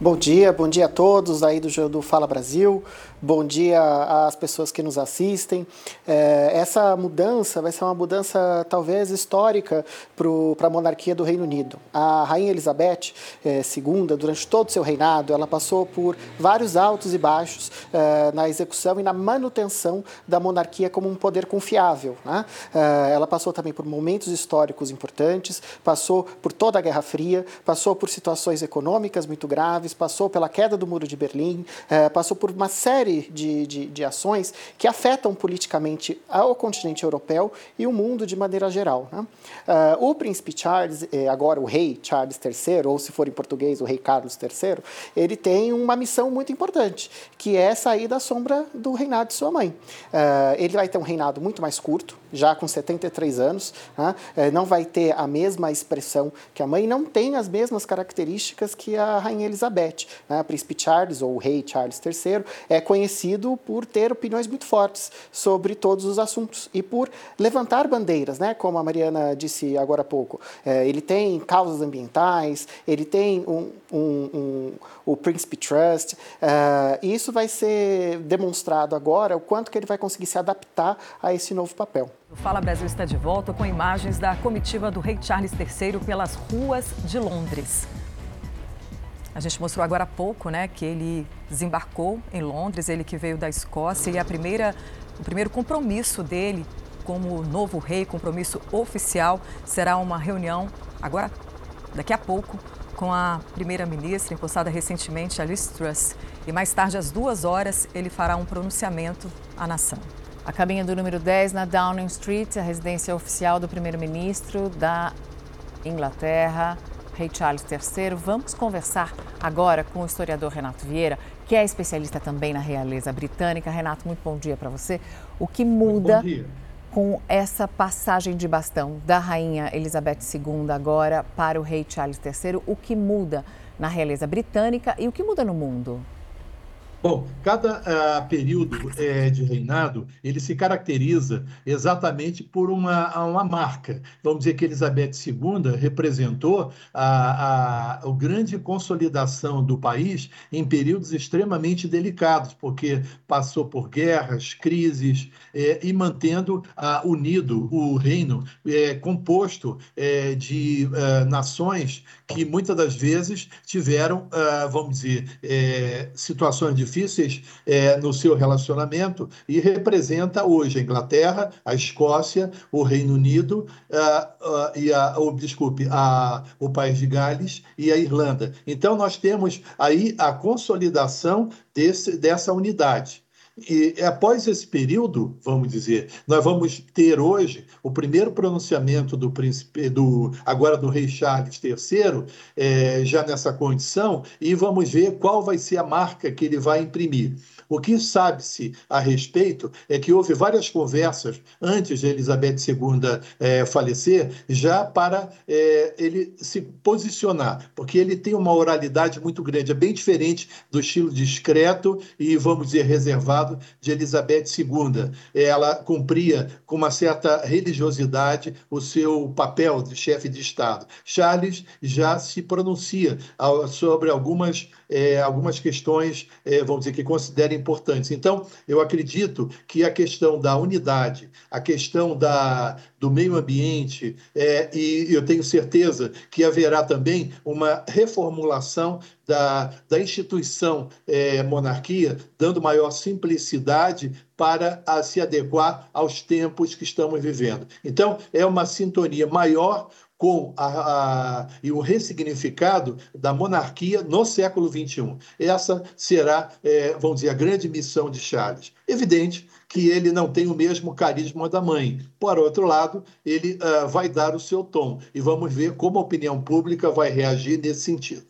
Bom dia, bom dia a todos aí do, do Fala Brasil. Bom dia às pessoas que nos assistem. É, essa mudança vai ser uma mudança talvez histórica para a monarquia do Reino Unido. A rainha Elizabeth é, II, durante todo o seu reinado, ela passou por vários altos e baixos é, na execução e na manutenção da monarquia como um poder confiável. Né? É, ela passou também por momentos históricos importantes, passou por toda a Guerra Fria, passou por situações econômicas muito graves, passou pela queda do Muro de Berlim, é, passou por uma série de, de, de ações que afetam politicamente ao continente europeu e o mundo de maneira geral. Né? Uh, o príncipe Charles, eh, agora o rei Charles III, ou se for em português o rei Carlos III, ele tem uma missão muito importante, que é sair da sombra do reinado de sua mãe. Ele vai ter um reinado muito mais curto, já com 73 anos, né? não vai ter a mesma expressão que a mãe, não tem as mesmas características que a rainha Elizabeth. Né? O príncipe Charles, ou o rei Charles III, é conhecido conhecido por ter opiniões muito fortes sobre todos os assuntos e por levantar bandeiras, né? Como a Mariana disse agora há pouco. É, ele tem causas ambientais, ele tem um, um, um o Príncipe Trust, é, e isso vai ser demonstrado agora o quanto que ele vai conseguir se adaptar a esse novo papel. O Fala Brasil está de volta com imagens da comitiva do rei Charles III pelas ruas de Londres. A gente mostrou agora há pouco, né, que ele desembarcou em Londres, ele que veio da Escócia, e a primeira, o primeiro compromisso dele como novo rei, compromisso oficial, será uma reunião agora, daqui a pouco, com a primeira-ministra, empossada recentemente, a Liz Truss. E mais tarde, às duas horas, ele fará um pronunciamento à nação. A caminha do número 10 na Downing Street, a residência oficial do primeiro-ministro da Inglaterra, rei Charles III. Vamos conversar agora com o historiador Renato Vieira, que é especialista também na realeza britânica. Renato, muito bom dia para você. O que muda com essa passagem de bastão da rainha Elizabeth II agora para o rei Charles III? O que muda na realeza britânica e o que muda no mundo? Bom, cada uh, período uh, de reinado ele se caracteriza exatamente por uma, uma marca. Vamos dizer que Elizabeth II representou a, a, a grande consolidação do país em períodos extremamente delicados, porque passou por guerras, crises eh, e mantendo uh, unido o reino eh, composto de nações que muitas das vezes tiveram, vamos dizer, situações de difíceis é, no seu relacionamento e representa hoje a Inglaterra, a Escócia, o Reino Unido uh, uh, e a, oh, desculpe, a, o País de Gales e a Irlanda. Então nós temos aí a consolidação desse, dessa unidade. E após esse período, vamos dizer, nós vamos ter hoje o primeiro pronunciamento do príncipe, do agora do rei Charles III, é, já nessa condição, e vamos ver qual vai ser a marca que ele vai imprimir. O que sabe-se a respeito é que houve várias conversas antes de Elizabeth II é, falecer, já para é, ele se posicionar, porque ele tem uma oralidade muito grande, é bem diferente do estilo discreto e, vamos dizer, reservado de Elizabeth II. Ela cumpria com uma certa religiosidade o seu papel de chefe de Estado. Charles já se pronuncia sobre algumas é, algumas questões, é, vamos dizer, que considera importantes. Então, eu acredito que a questão da unidade, a questão da, do meio ambiente, é, e eu tenho certeza que haverá também uma reformulação da, da instituição é, monarquia, dando maior simplicidade para a, se adequar aos tempos que estamos vivendo. Então, é uma sintonia maior, com a, a, e o ressignificado da monarquia no século XXI. Essa será, é, vamos dizer, a grande missão de Charles. Evidente que ele não tem o mesmo carisma da mãe. Por outro lado, ele uh, vai dar o seu tom e vamos ver como a opinião pública vai reagir nesse sentido.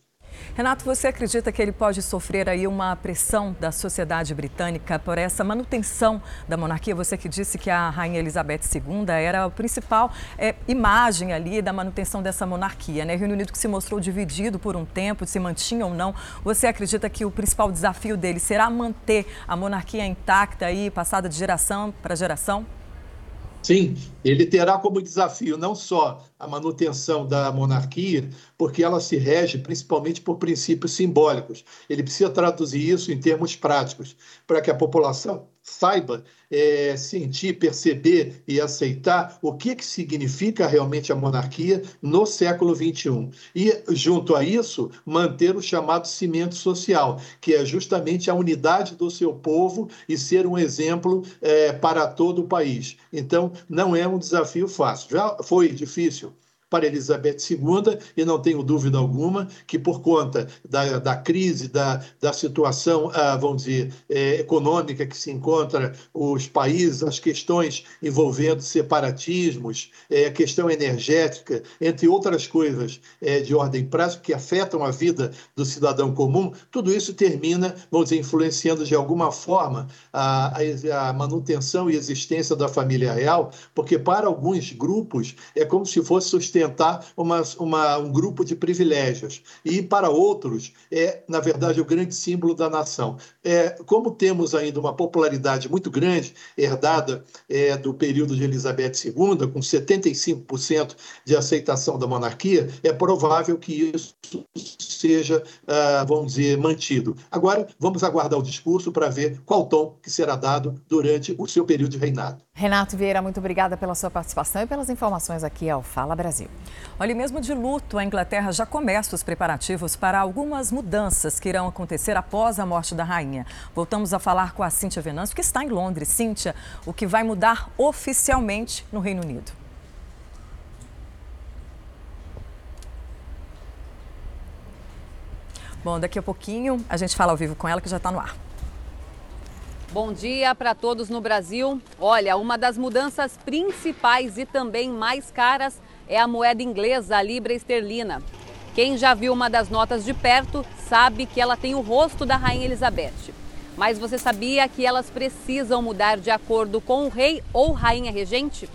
Renato, você acredita que ele pode sofrer aí uma pressão da sociedade britânica por essa manutenção da monarquia? Você que disse que a Rainha Elizabeth II era a principal é, imagem ali da manutenção dessa monarquia, né? Reino Unido que se mostrou dividido por um tempo, se mantinha ou não. Você acredita que o principal desafio dele será manter a monarquia intacta aí, passada de geração para geração? Sim, ele terá como desafio não só a manutenção da monarquia, porque ela se rege principalmente por princípios simbólicos. Ele precisa traduzir isso em termos práticos, para que a população saiba é, sentir, perceber e aceitar o que, que significa realmente a monarquia no século XXI. E, junto a isso, manter o chamado cimento social, que é justamente a unidade do seu povo e ser um exemplo é, para todo o país. Então, não é um desafio fácil. Já foi difícil para Elizabeth II, e não tenho dúvida alguma que, por conta da, da crise, da, da situação, ah, vamos dizer, é, econômica que se encontra os países, as questões envolvendo separatismos, é, questão energética, entre outras coisas é, de ordem prática que afetam a vida do cidadão comum, tudo isso termina, vamos dizer, influenciando de alguma forma a, a, a manutenção e existência da família real, porque para alguns grupos é como se fosse sustentar sustentar uma, uma, um grupo de privilégios. E para outros, é, na verdade, o grande símbolo da nação. É, como temos ainda uma popularidade muito grande, herdada é, do período de Elizabeth II, com 75% de aceitação da monarquia, é provável que isso seja, ah, vamos dizer, mantido. Agora, vamos aguardar o discurso para ver qual tom que será dado durante o seu período de reinado. Renato Vieira, muito obrigada pela sua participação e pelas informações aqui ao Fala Brasil. Olha, mesmo de luto, a Inglaterra já começa os preparativos para algumas mudanças que irão acontecer após a morte da rainha. Voltamos a falar com a Cíntia Venâncio, que está em Londres. Cíntia, o que vai mudar oficialmente no Reino Unido? Bom, daqui a pouquinho a gente fala ao vivo com ela, que já está no ar. Bom dia para todos no Brasil. Olha, uma das mudanças principais e também mais caras é a moeda inglesa, a libra esterlina. Quem já viu uma das notas de perto sabe que ela tem o rosto da Rainha Elizabeth. Mas você sabia que elas precisam mudar de acordo com o rei ou rainha regente?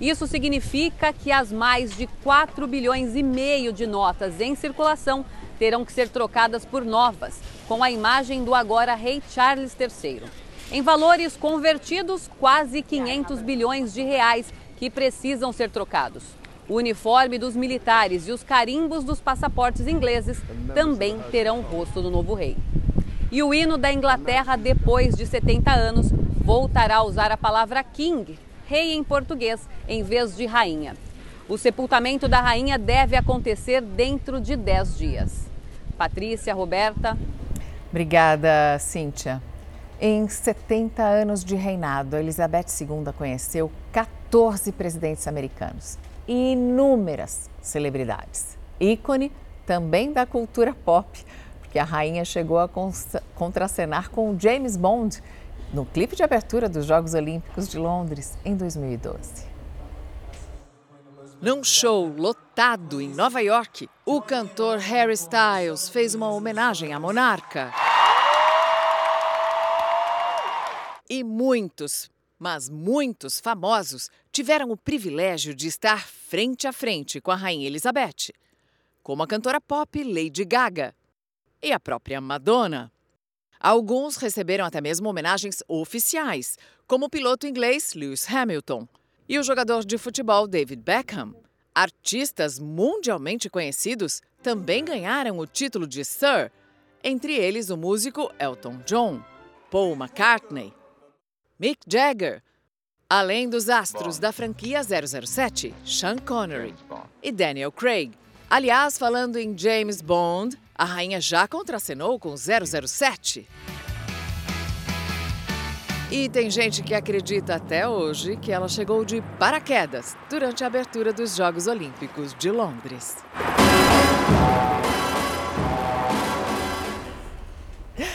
Isso significa que as mais de 4 bilhões e meio de notas em circulação terão que ser trocadas por novas, com a imagem do agora rei Charles III. Em valores convertidos, quase 500 bilhões de reais que precisam ser trocados. O uniforme dos militares e os carimbos dos passaportes ingleses também terão o rosto do novo rei. E o hino da Inglaterra, depois de 70 anos, voltará a usar a palavra King, rei em português, em vez de rainha. O sepultamento da rainha deve acontecer dentro de 10 dias. Patrícia, Roberta. Obrigada, Cíntia. Em 70 anos de reinado, Elizabeth II conheceu 14 presidentes americanos e inúmeras celebridades. Ícone também da cultura pop, porque a rainha chegou a contracenar com James Bond no clipe de abertura dos Jogos Olímpicos de Londres em 2012. Num show lotado em Nova York, o cantor Harry Styles fez uma homenagem à monarca. E muitos, mas muitos famosos tiveram o privilégio de estar frente a frente com a Rainha Elizabeth, como a cantora pop Lady Gaga e a própria Madonna. Alguns receberam até mesmo homenagens oficiais, como o piloto inglês Lewis Hamilton e o jogador de futebol David Beckham. Artistas mundialmente conhecidos também ganharam o título de Sir, entre eles o músico Elton John, Paul McCartney Mick Jagger, além dos astros da franquia 007, Sean Connery e Daniel Craig. Aliás, falando em James Bond, a rainha já contracenou com 007. E tem gente que acredita até hoje que ela chegou de paraquedas durante a abertura dos Jogos Olímpicos de Londres.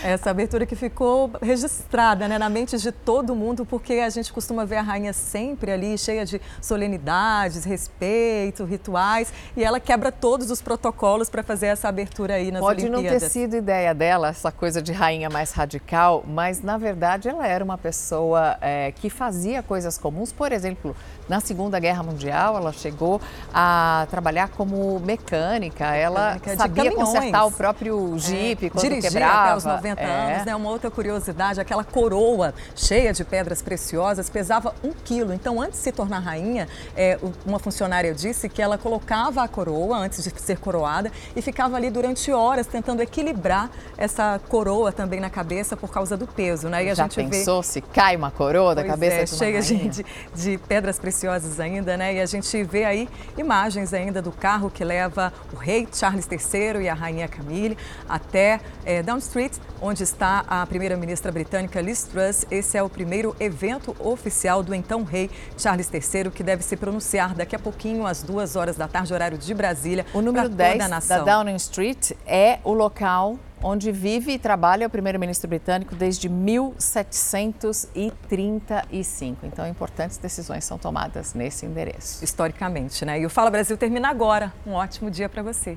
Essa abertura que ficou registrada né, na mente de todo mundo, porque a gente costuma ver a rainha sempre ali, cheia de solenidades, respeito, rituais, e ela quebra todos os protocolos para fazer essa abertura aí nas Pode Olimpíadas. Pode não ter sido ideia dela, essa coisa de rainha mais radical, mas na verdade ela era uma pessoa é, que fazia coisas comuns. Por exemplo, na Segunda Guerra Mundial, ela chegou a trabalhar como mecânica, ela mecânica sabia consertar o próprio é, Jeep é, quando dirigia quebrava. Até os 90 é. anos, né? Uma outra curiosidade, aquela coroa cheia de pedras preciosas pesava um quilo. Então, antes de se tornar rainha, é, uma funcionária disse que ela colocava a coroa antes de ser coroada e ficava ali durante horas tentando equilibrar essa coroa também na cabeça por causa do peso, né? E Já gente pensou vê... se cai uma coroa da pois cabeça é, de uma cheia rainha? de, de pedras preciosas ainda, né? E a gente vê aí imagens ainda do carro que leva o rei Charles III e a rainha Camille até é, Down Street, onde está a primeira-ministra britânica Liz Truss. Esse é o primeiro evento oficial do então rei Charles III, que deve se pronunciar daqui a pouquinho, às duas horas da tarde, horário de Brasília. O número 10 da Downing Street é o local onde vive e trabalha o primeiro-ministro britânico desde 1735. Então, importantes decisões são tomadas nesse endereço. Historicamente, né? E o Fala Brasil termina agora. Um ótimo dia para você.